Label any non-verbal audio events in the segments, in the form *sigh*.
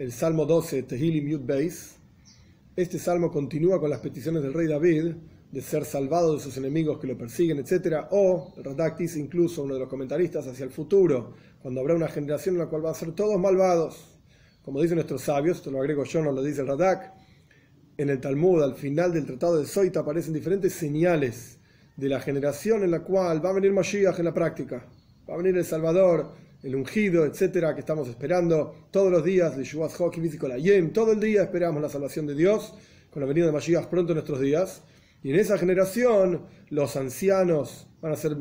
el Salmo 12, Tehilim Yud Beis. Este salmo continúa con las peticiones del rey David de ser salvado de sus enemigos que lo persiguen, etc. O, Radak dice incluso, uno de los comentaristas, hacia el futuro, cuando habrá una generación en la cual van a ser todos malvados. Como dicen nuestros sabios, esto lo agrego yo, no lo dice el Radak, en el Talmud, al final del tratado de Zoita, aparecen diferentes señales de la generación en la cual va a venir Mashiach en la práctica. Va a venir el Salvador, el ungido, etcétera, que estamos esperando todos los días de Hoki Yem. Todo el día esperamos la salvación de Dios con la venida de Mashiach pronto en nuestros días. Y en esa generación, los ancianos van a ser,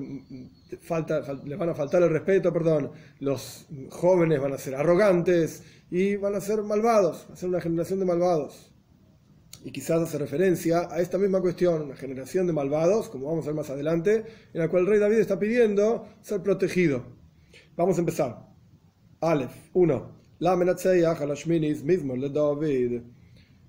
falta, les van a faltar el respeto, perdón, los jóvenes van a ser arrogantes y van a ser malvados, va a ser una generación de malvados. Y quizás hace referencia a esta misma cuestión, una generación de malvados, como vamos a ver más adelante, en la cual el rey David está pidiendo ser protegido. Vamos a empezar. Aleph, 1. La mismo le David.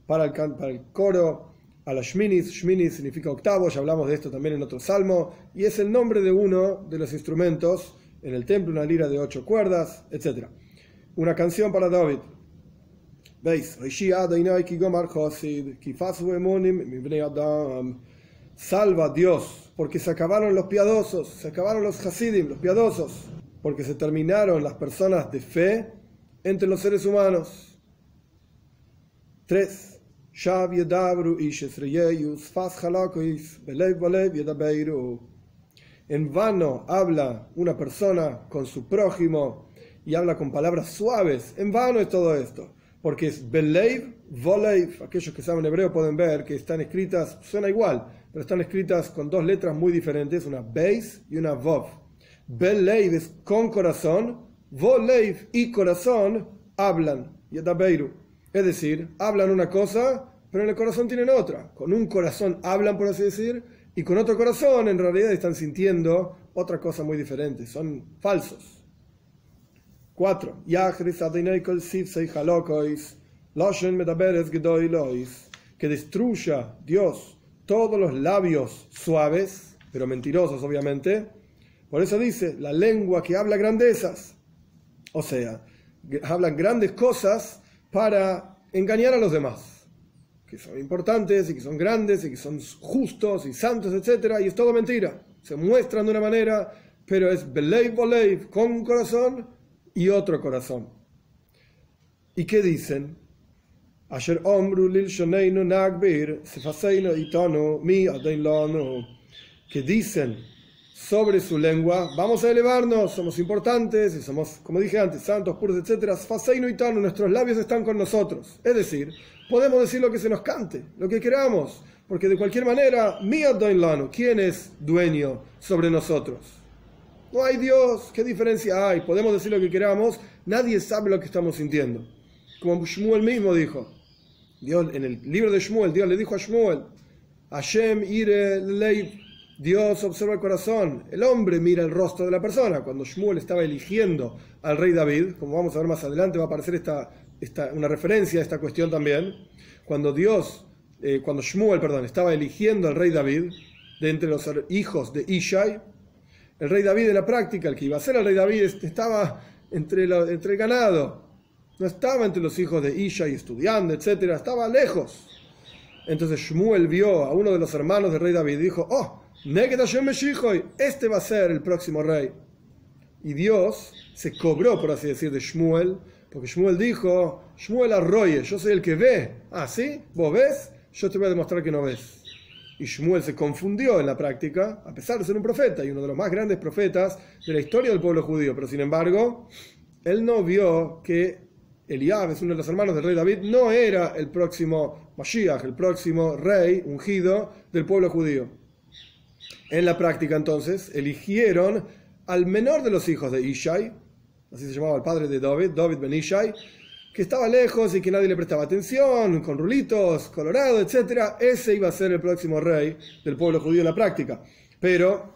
Para el, para el coro, a la Shminis, Shminis significa octavo, ya hablamos de esto también en otro salmo, y es el nombre de uno de los instrumentos en el templo, una lira de ocho cuerdas, etc. Una canción para David. ¿Veis? Salva Dios, porque se acabaron los piadosos, se acabaron los Hasidim, los piadosos, porque se terminaron las personas de fe entre los seres humanos. 3. En vano habla una persona con su prójimo y habla con palabras suaves. En vano es todo esto. Porque es Beleiv, Voleiv. Aquellos que saben hebreo pueden ver que están escritas, suena igual, pero están escritas con dos letras muy diferentes, una Beis y una Vov. Beleiv con corazón, Voleiv y corazón hablan. Yedabeiru. Es decir, hablan una cosa pero en el corazón tienen otra. Con un corazón hablan, por así decir, y con otro corazón en realidad están sintiendo otra cosa muy diferente. Son falsos. 4. Que destruya Dios todos los labios suaves, pero mentirosos obviamente. Por eso dice, la lengua que habla grandezas. O sea, hablan grandes cosas para engañar a los demás que son importantes y que son grandes y que son justos y santos, etc. Y es todo mentira. Se muestran de una manera, pero es beleiv boleiv, con un corazón y otro corazón. ¿Y qué dicen? Que dicen sobre su lengua, vamos a elevarnos, somos importantes y somos, como dije antes, santos, puros, etc. nuestros labios están con nosotros. Es decir, podemos decir lo que se nos cante, lo que queramos, porque de cualquier manera, lano, ¿quién es dueño sobre nosotros? No hay Dios, ¿qué diferencia hay? Podemos decir lo que queramos, nadie sabe lo que estamos sintiendo. Como Shmuel mismo dijo, Dios, en el libro de Shmuel, Dios le dijo a Shmuel, Hashem ire lei, Dios observa el corazón, el hombre mira el rostro de la persona. Cuando Shmuel estaba eligiendo al rey David, como vamos a ver más adelante, va a aparecer esta una referencia a esta cuestión también, cuando Dios, eh, cuando Shmuel, perdón, estaba eligiendo al rey David de entre los hijos de Ishai, el rey David en la práctica, el que iba a ser el rey David, estaba entre, entre el ganado, no estaba entre los hijos de Ishai estudiando, etcétera, estaba lejos. Entonces Shmuel vio a uno de los hermanos del rey David y dijo, oh, este va a ser el próximo rey. Y Dios se cobró, por así decir, de Shmuel porque Shmuel dijo, Shmuel arroye, yo soy el que ve. Ah, ¿sí? ¿Vos ves? Yo te voy a demostrar que no ves. Y Shmuel se confundió en la práctica, a pesar de ser un profeta y uno de los más grandes profetas de la historia del pueblo judío. Pero sin embargo, él no vio que Eliab, es uno de los hermanos del rey David, no era el próximo Mashiach, el próximo rey ungido del pueblo judío. En la práctica entonces eligieron al menor de los hijos de Ishai, así se llamaba el padre de David, David Ben Ishai, que estaba lejos y que nadie le prestaba atención, con rulitos, colorado, etc. Ese iba a ser el próximo rey del pueblo judío en la práctica. Pero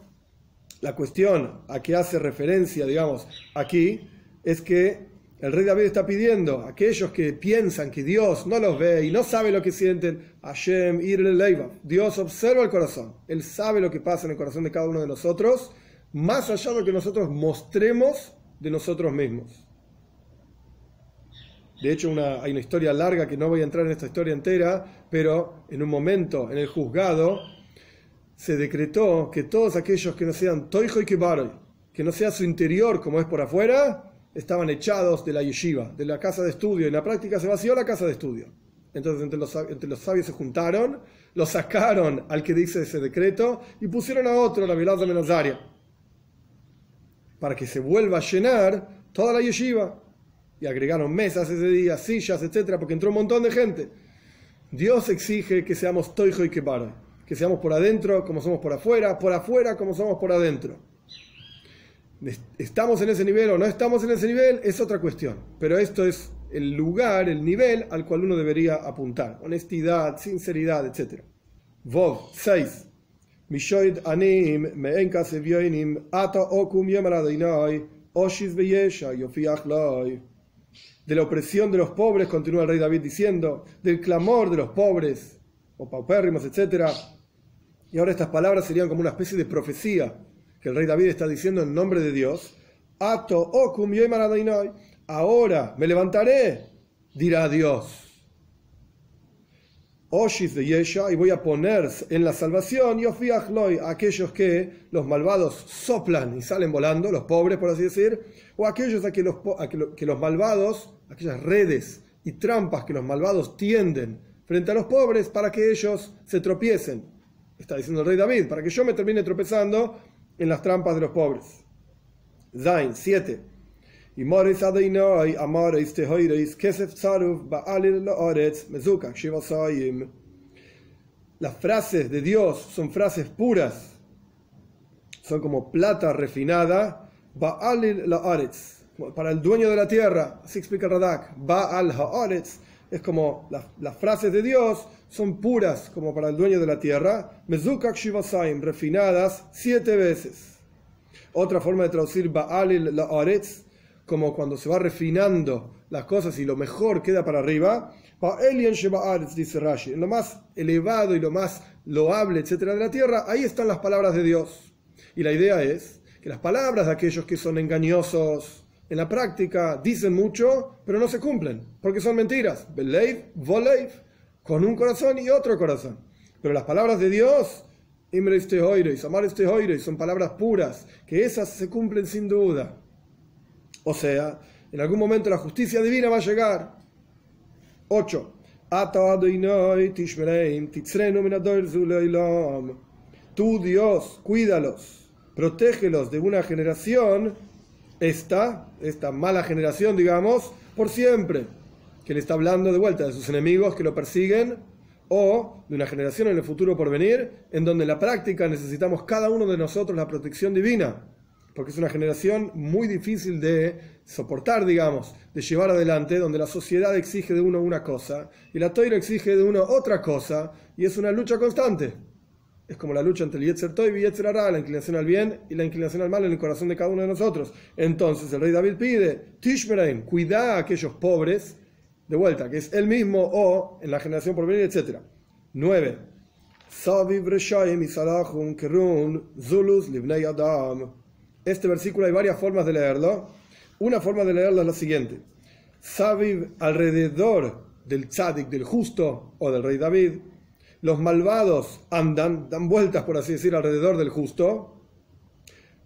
la cuestión a que hace referencia, digamos, aquí, es que el rey David está pidiendo a aquellos que piensan que Dios no los ve y no sabe lo que sienten, Hashem ir leiva. Dios observa el corazón. Él sabe lo que pasa en el corazón de cada uno de nosotros, más allá de lo que nosotros mostremos de nosotros mismos. De hecho, hay una historia larga que no voy a entrar en esta historia entera, pero en un momento en el juzgado se decretó que todos aquellos que no sean toijo y kibaroy, que no sea su interior como es por afuera, estaban echados de la yeshiva, de la casa de estudio. En la práctica se vació la casa de estudio. Entonces entre los, entre los sabios se juntaron, lo sacaron al que dice ese decreto y pusieron a otro, la Vilad de Menazaria, para que se vuelva a llenar toda la yeshiva. Y agregaron mesas ese día, sillas, etcétera, porque entró un montón de gente. Dios exige que seamos toijo y kebara, que seamos por adentro como somos por afuera, por afuera como somos por adentro. ¿Estamos en ese nivel o no estamos en ese nivel? Es otra cuestión. Pero esto es el lugar, el nivel al cual uno debería apuntar. Honestidad, sinceridad, etc. Vov 6. Mishoid anim ata okum oshis De la opresión de los pobres, continúa el rey David diciendo, del clamor de los pobres, o paupérrimos, etc. Y ahora estas palabras serían como una especie de profecía que el rey David está diciendo en nombre de Dios. Ato okum Ahora me levantaré, dirá Dios. Oshis de Yesha, y voy a poner en la salvación, y a aquellos que los malvados soplan y salen volando, los pobres por así decir, o aquellos a que los, que los malvados, aquellas redes y trampas que los malvados tienden frente a los pobres para que ellos se tropiecen. Está diciendo el rey David, para que yo me termine tropezando en las trampas de los pobres. Zain 7. Las frases de Dios son frases puras, son como plata refinada, para el dueño de la tierra, así explica Radak, Ba'al Haaretz, es como las, frases de Dios son puras como para el dueño de la tierra, Mezukak Shivasayim, refinadas siete veces. Otra forma de traducir Ba'al La'aretz como cuando se va refinando las cosas y lo mejor queda para arriba, dice Rashi, en lo más elevado y lo más loable, etcétera, de la tierra, ahí están las palabras de Dios. Y la idea es que las palabras de aquellos que son engañosos en la práctica dicen mucho, pero no se cumplen, porque son mentiras. Believe, voleiv, con un corazón y otro corazón. Pero las palabras de Dios, Imre Amar son palabras puras, que esas se cumplen sin duda. O sea, en algún momento la justicia divina va a llegar. 8. Tú, Dios, cuídalos, protégelos de una generación, esta, esta mala generación, digamos, por siempre. Que le está hablando de vuelta de sus enemigos que lo persiguen, o de una generación en el futuro por venir, en donde en la práctica necesitamos cada uno de nosotros la protección divina porque es una generación muy difícil de soportar, digamos, de llevar adelante, donde la sociedad exige de uno una cosa y la toira exige de uno otra cosa, y es una lucha constante. Es como la lucha entre el Yetzer Toy y Yetzer Ara, la inclinación al bien y la inclinación al mal en el corazón de cada uno de nosotros. Entonces el rey David pide, Tishmeraim, cuida a aquellos pobres, de vuelta, que es él mismo o en la generación por venir, etc. 9. Zulus Adam. Este versículo hay varias formas de leerlo. Una forma de leerlo es la siguiente. Sabib alrededor del tzadik, del justo o del rey David. Los malvados andan, dan vueltas, por así decir, alrededor del justo.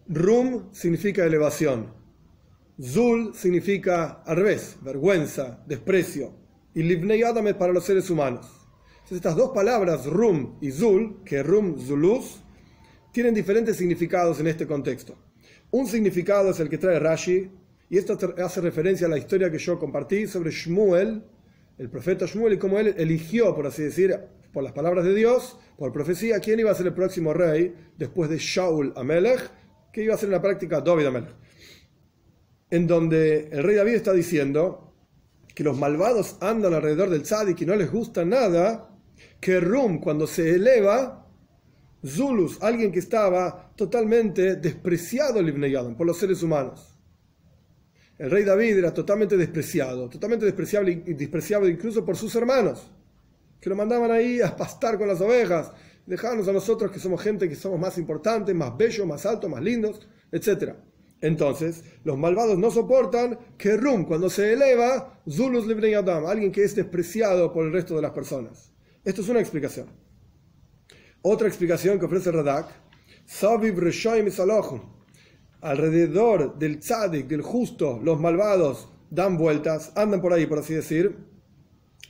Rum significa elevación. Zul significa al revés, vergüenza, desprecio. Y Livnei Adam es para los seres humanos. estas dos palabras, Rum y Zul, que Rum, Zulus, tienen diferentes significados en este contexto. Un significado es el que trae Rashi, y esto hace referencia a la historia que yo compartí sobre Shmuel, el profeta Shmuel, y cómo él eligió, por así decir, por las palabras de Dios, por profecía, quién iba a ser el próximo rey después de Shaul Amelech, que iba a ser en la práctica David Amelech. En donde el rey David está diciendo que los malvados andan alrededor del tzadik y no les gusta nada, que Rum, cuando se eleva, Zulus, alguien que estaba totalmente despreciado por los seres humanos. El rey David era totalmente despreciado, totalmente despreciable y despreciable incluso por sus hermanos, que lo mandaban ahí a pastar con las ovejas, dejarnos a nosotros que somos gente que somos más importantes, más bellos, más altos, más lindos, etc. Entonces, los malvados no soportan que Rum, cuando se eleva, Zulus Libnei Adam, alguien que es despreciado por el resto de las personas. Esto es una explicación. Otra explicación que ofrece Radak, Saviv Reshoim alrededor del tzadik, del justo, los malvados dan vueltas, andan por ahí, por así decir,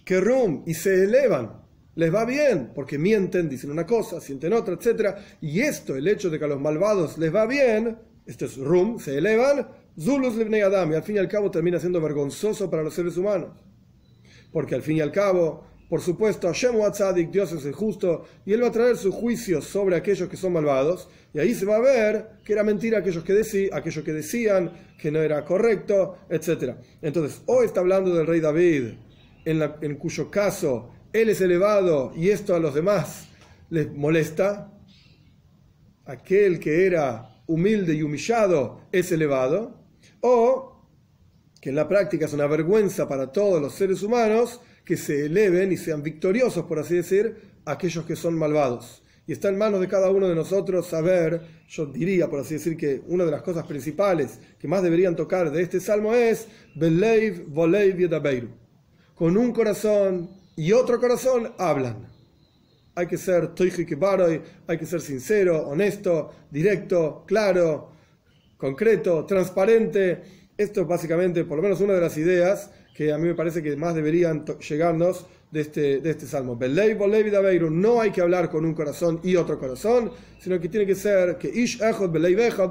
que rum y se elevan. Les va bien, porque mienten, dicen una cosa, sienten otra, etc. Y esto, el hecho de que a los malvados les va bien, esto es rum, se elevan, zulus libnei adam, y al fin y al cabo termina siendo vergonzoso para los seres humanos. Porque al fin y al cabo, por supuesto, Hashem Watzadik, Dios es el justo, y Él va a traer su juicio sobre aquellos que son malvados, y ahí se va a ver que era mentira aquellos que, decí, aquellos que decían que no era correcto, etc. Entonces, hoy está hablando del rey David, en, en cuyo caso Él es elevado y esto a los demás les molesta. Aquel que era humilde y humillado es elevado, o que en la práctica es una vergüenza para todos los seres humanos que se eleven y sean victoriosos, por así decir, aquellos que son malvados. Y está en manos de cada uno de nosotros saber, yo diría, por así decir, que una de las cosas principales que más deberían tocar de este salmo es Beleiv, Voleiv y Con un corazón y otro corazón hablan hay que ser hay que ser sincero, honesto, directo, claro, concreto, transparente. Esto es básicamente, por lo menos, una de las ideas que a mí me parece que más deberían llegarnos de este, de este salmo. No hay que hablar con un corazón y otro corazón, sino que tiene que ser que Ish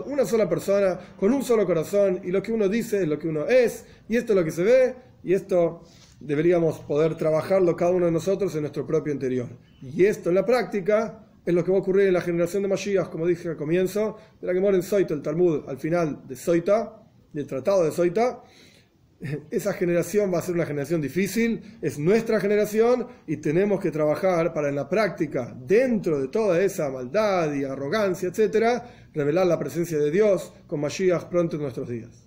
una sola persona, con un solo corazón, y lo que uno dice es lo que uno es, y esto es lo que se ve, y esto deberíamos poder trabajarlo cada uno de nosotros en nuestro propio interior. Y esto en la práctica es lo que va a ocurrir en la generación de Mashiach, como dije al comienzo, de la que mora en Soita, el Talmud, al final de Soita, del tratado de Soita. *laughs* Esa generación va a ser una generación difícil, es nuestra generación y tenemos que trabajar para en la práctica, dentro de toda esa maldad y arrogancia, etcétera, revelar la presencia de Dios con Mashiach pronto en nuestros días.